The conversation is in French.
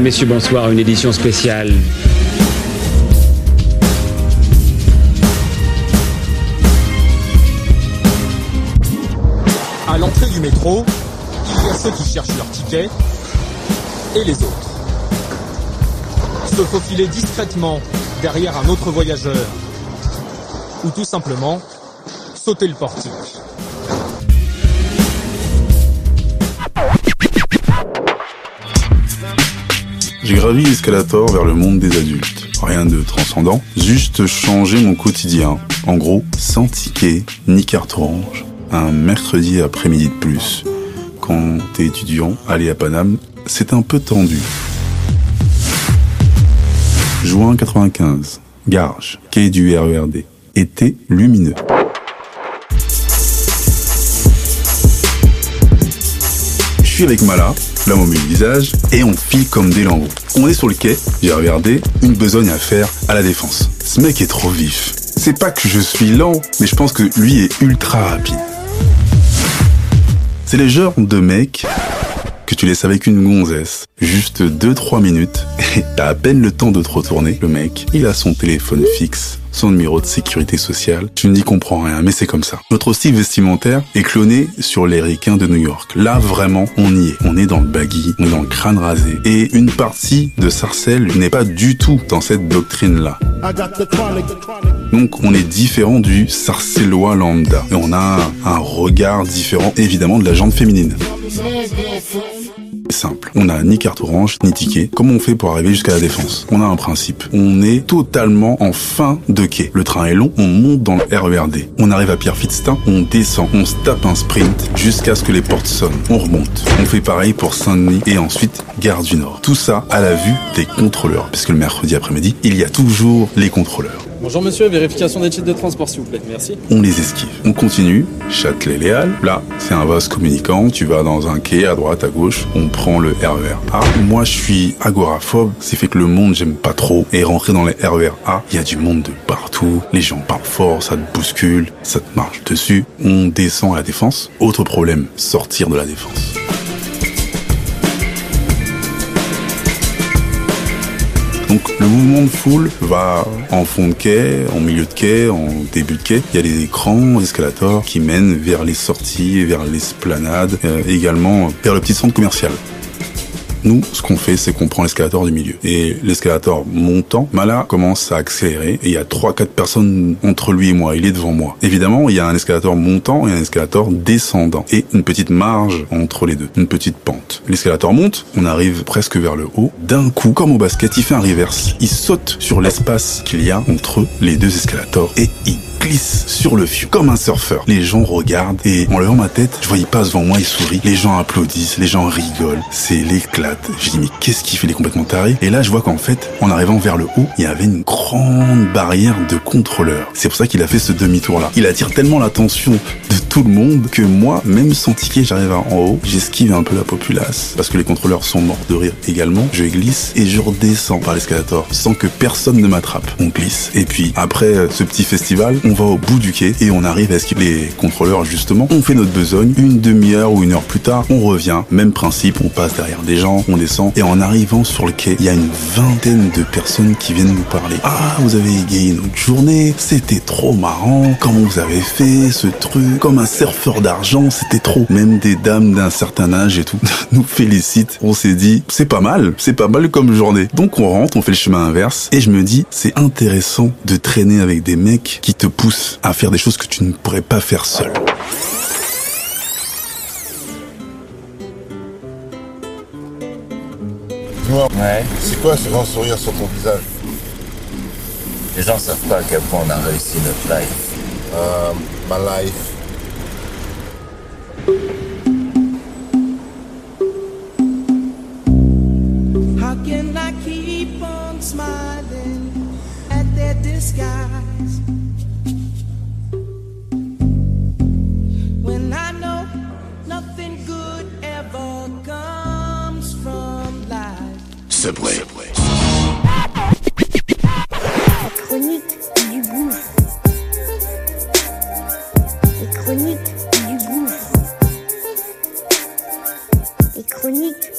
messieurs, bonsoir. Une édition spéciale. À l'entrée du métro, il y a ceux qui cherchent leur ticket et les autres. Se faufiler discrètement derrière un autre voyageur ou tout simplement sauter le portique. J'ai gravi l'escalator vers le monde des adultes. Rien de transcendant, juste changer mon quotidien. En gros, sans ticket ni carte orange. Un mercredi après-midi de plus. Quand t'es étudiant, aller à Paname, c'est un peu tendu. Juin 95. Garges, quai du RERD. Été lumineux. Je suis avec Mala, l'homme au visage, et on file comme des lambeaux. On est sur le quai, j'ai regardé, une besogne à faire à la défense. Ce mec est trop vif. C'est pas que je suis lent, mais je pense que lui est ultra rapide. C'est le genre de mec tu laisses avec une gonzesse. Juste 2-3 minutes, et t'as à peine le temps de te retourner. Le mec, il a son téléphone fixe, son numéro de sécurité sociale. Tu ne dis comprends rien, mais c'est comme ça. Notre style vestimentaire est cloné sur les ricains de New York. Là, vraiment, on y est. On est dans le baggy, on est dans le crâne rasé. Et une partie de Sarcelles n'est pas du tout dans cette doctrine-là. Donc on est différent du sarcellois lambda. Et on a un regard différent évidemment de la jante féminine. Simple. On a ni carte orange, ni ticket. Comment on fait pour arriver jusqu'à la défense? On a un principe. On est totalement en fin de quai. Le train est long, on monte dans le RERD. On arrive à Pierre Fitztin, on descend, on se tape un sprint jusqu'à ce que les portes sonnent. On remonte. On fait pareil pour Saint-Denis et ensuite Gare du Nord. Tout ça à la vue des contrôleurs. Puisque le mercredi après-midi, il y a toujours les contrôleurs. Bonjour monsieur, vérification des titres de transport s'il vous plaît, merci. on les esquive. On continue, Châtelet-Léal. Là, c'est un vase communicant. Tu vas dans un quai à droite, à gauche. On prend le RER A. Moi, je suis agoraphobe. C'est fait que le monde, j'aime pas trop. Et rentrer dans les RER A, il y a du monde de partout. Les gens parlent fort, ça te bouscule, ça te marche dessus. On descend à la défense. Autre problème, sortir de la défense. Donc le mouvement de foule va en fond de quai, en milieu de quai, en début de quai. Il y a des écrans, des escalators qui mènent vers les sorties, vers l'esplanade, euh, également vers le petit centre commercial. Nous, ce qu'on fait, c'est qu'on prend l'escalator du milieu. Et l'escalator montant, Mala commence à accélérer et il y a trois, quatre personnes entre lui et moi. Il est devant moi. Évidemment, il y a un escalator montant et un escalator descendant. Et une petite marge entre les deux. Une petite pente. L'escalator monte, on arrive presque vers le haut. D'un coup, comme au basket, il fait un reverse. Il saute sur l'espace qu'il y a entre les deux escalators et il glisse sur le fion comme un surfeur. Les gens regardent et en levant ma tête, je vois il passe devant moi, il sourit. Les gens applaudissent, les gens rigolent. C'est l'éclate. Je dis mais qu'est-ce qu'il fait Il est complètement taré. Et là, je vois qu'en fait, en arrivant vers le haut, il y avait une grande barrière de contrôleurs. C'est pour ça qu'il a fait ce demi-tour là. Il attire tellement l'attention de tout le monde que moi, même sans ticket, j'arrive en haut, j'esquive un peu la populace parce que les contrôleurs sont morts de rire également. Je glisse et je redescends par l'escalator sans que personne ne m'attrape. On glisse et puis après ce petit festival, on va au bout du quai et on arrive à esquiver les contrôleurs justement. On fait notre besogne, une demi-heure ou une heure plus tard, on revient, même principe, on passe derrière des gens, on descend et en arrivant sur le quai, il y a une vingtaine de personnes qui viennent nous parler. Ah, vous avez égayé notre journée, c'était trop marrant, comment vous avez fait ce truc, comme un surfeur d'argent, c'était trop. Même des dames d'un certain âge et tout nous félicitent. On s'est dit, c'est pas mal, c'est pas mal comme journée. Donc on rentre, on fait le chemin inverse et je me dis, c'est intéressant de traîner avec des mecs qui te poussent à faire des choses que tu ne pourrais pas faire seul. Dis-moi, Ouais, c'est quoi ce grand sourire sur ton visage? Les gens savent pas à quel point on a réussi notre life. Euh, ma life. Life? Subway. chronique du gouffre. Les chroniques du gouffre. Les chroniques.